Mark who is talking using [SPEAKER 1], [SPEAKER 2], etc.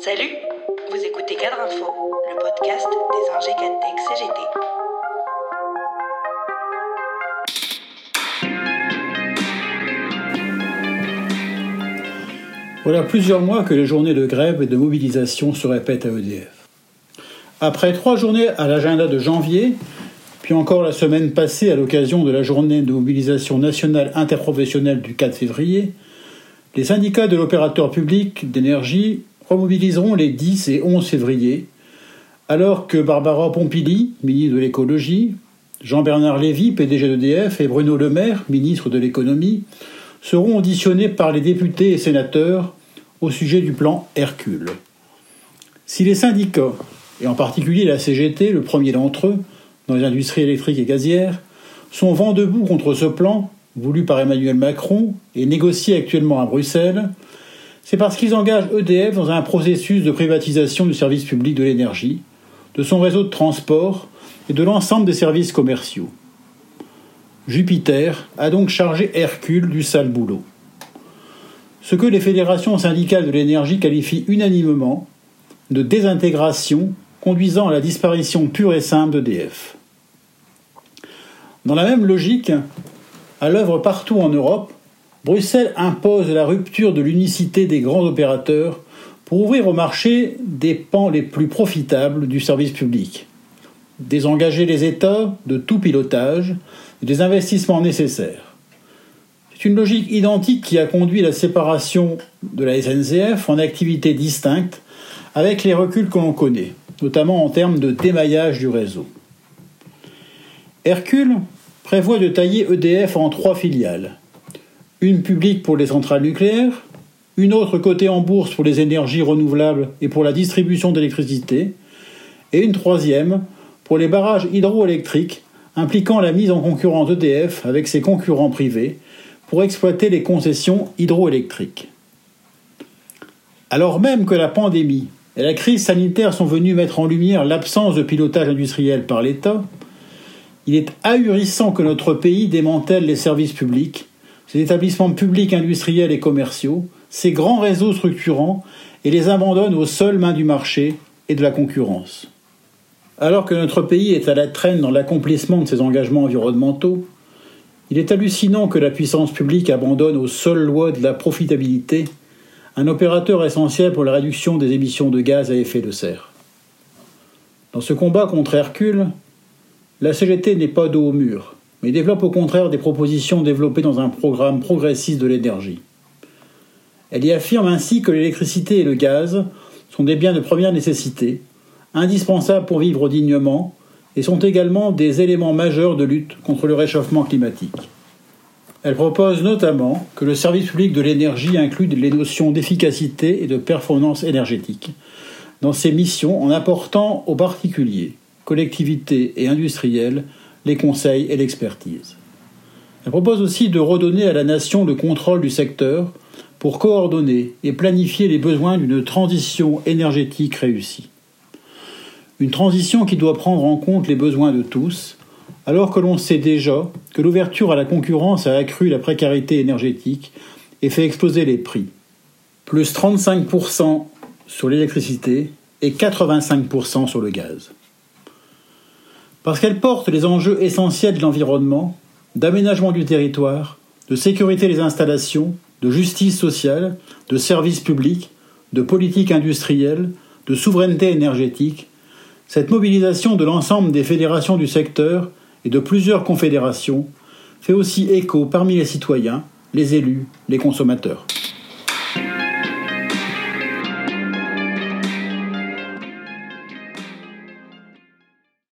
[SPEAKER 1] Salut, vous écoutez Cadre Info, le podcast des ingé CGT.
[SPEAKER 2] Voilà plusieurs mois que les journées de grève et de mobilisation se répètent à EDF. Après trois journées à l'agenda de janvier, puis encore la semaine passée à l'occasion de la journée de mobilisation nationale interprofessionnelle du 4 février, les syndicats de l'opérateur public d'énergie remobiliseront les 10 et 11 février, alors que Barbara Pompili, ministre de l'écologie, Jean-Bernard Lévy, PDG d'EDF, et Bruno Le Maire, ministre de l'économie, seront auditionnés par les députés et sénateurs au sujet du plan Hercule. Si les syndicats, et en particulier la CGT, le premier d'entre eux, dans les industries électriques et gazières, sont vent debout contre ce plan, voulu par Emmanuel Macron et négocié actuellement à Bruxelles, c'est parce qu'ils engagent EDF dans un processus de privatisation du service public de l'énergie, de son réseau de transport et de l'ensemble des services commerciaux. Jupiter a donc chargé Hercule du sale boulot. Ce que les fédérations syndicales de l'énergie qualifient unanimement de désintégration conduisant à la disparition pure et simple d'EDF. Dans la même logique, à l'œuvre partout en Europe, Bruxelles impose la rupture de l'unicité des grands opérateurs pour ouvrir au marché des pans les plus profitables du service public, désengager les États de tout pilotage des investissements nécessaires. C'est une logique identique qui a conduit la séparation de la SNCF en activités distinctes avec les reculs que l'on connaît, notamment en termes de démaillage du réseau. Hercule prévoit de tailler EDF en trois filiales une publique pour les centrales nucléaires, une autre cotée en bourse pour les énergies renouvelables et pour la distribution d'électricité, et une troisième pour les barrages hydroélectriques impliquant la mise en concurrence d'EDF avec ses concurrents privés pour exploiter les concessions hydroélectriques. Alors même que la pandémie et la crise sanitaire sont venues mettre en lumière l'absence de pilotage industriel par l'État, il est ahurissant que notre pays démantèle les services publics ces établissements publics industriels et commerciaux, ces grands réseaux structurants, et les abandonne aux seules mains du marché et de la concurrence. Alors que notre pays est à la traîne dans l'accomplissement de ses engagements environnementaux, il est hallucinant que la puissance publique abandonne aux seules lois de la profitabilité un opérateur essentiel pour la réduction des émissions de gaz à effet de serre. Dans ce combat contre Hercule, la CGT n'est pas dos au mur mais développe au contraire des propositions développées dans un programme progressiste de l'énergie. Elle y affirme ainsi que l'électricité et le gaz sont des biens de première nécessité, indispensables pour vivre dignement, et sont également des éléments majeurs de lutte contre le réchauffement climatique. Elle propose notamment que le service public de l'énergie inclue les notions d'efficacité et de performance énergétique dans ses missions en apportant aux particuliers, collectivités et industriels les conseils et l'expertise. Elle propose aussi de redonner à la nation le contrôle du secteur pour coordonner et planifier les besoins d'une transition énergétique réussie. Une transition qui doit prendre en compte les besoins de tous, alors que l'on sait déjà que l'ouverture à la concurrence a accru la précarité énergétique et fait exploser les prix. Plus 35% sur l'électricité et 85% sur le gaz parce qu'elle porte les enjeux essentiels de l'environnement, d'aménagement du territoire, de sécurité des installations, de justice sociale, de services publics, de politique industrielle, de souveraineté énergétique, cette mobilisation de l'ensemble des fédérations du secteur et de plusieurs confédérations fait aussi écho parmi les citoyens, les élus, les consommateurs.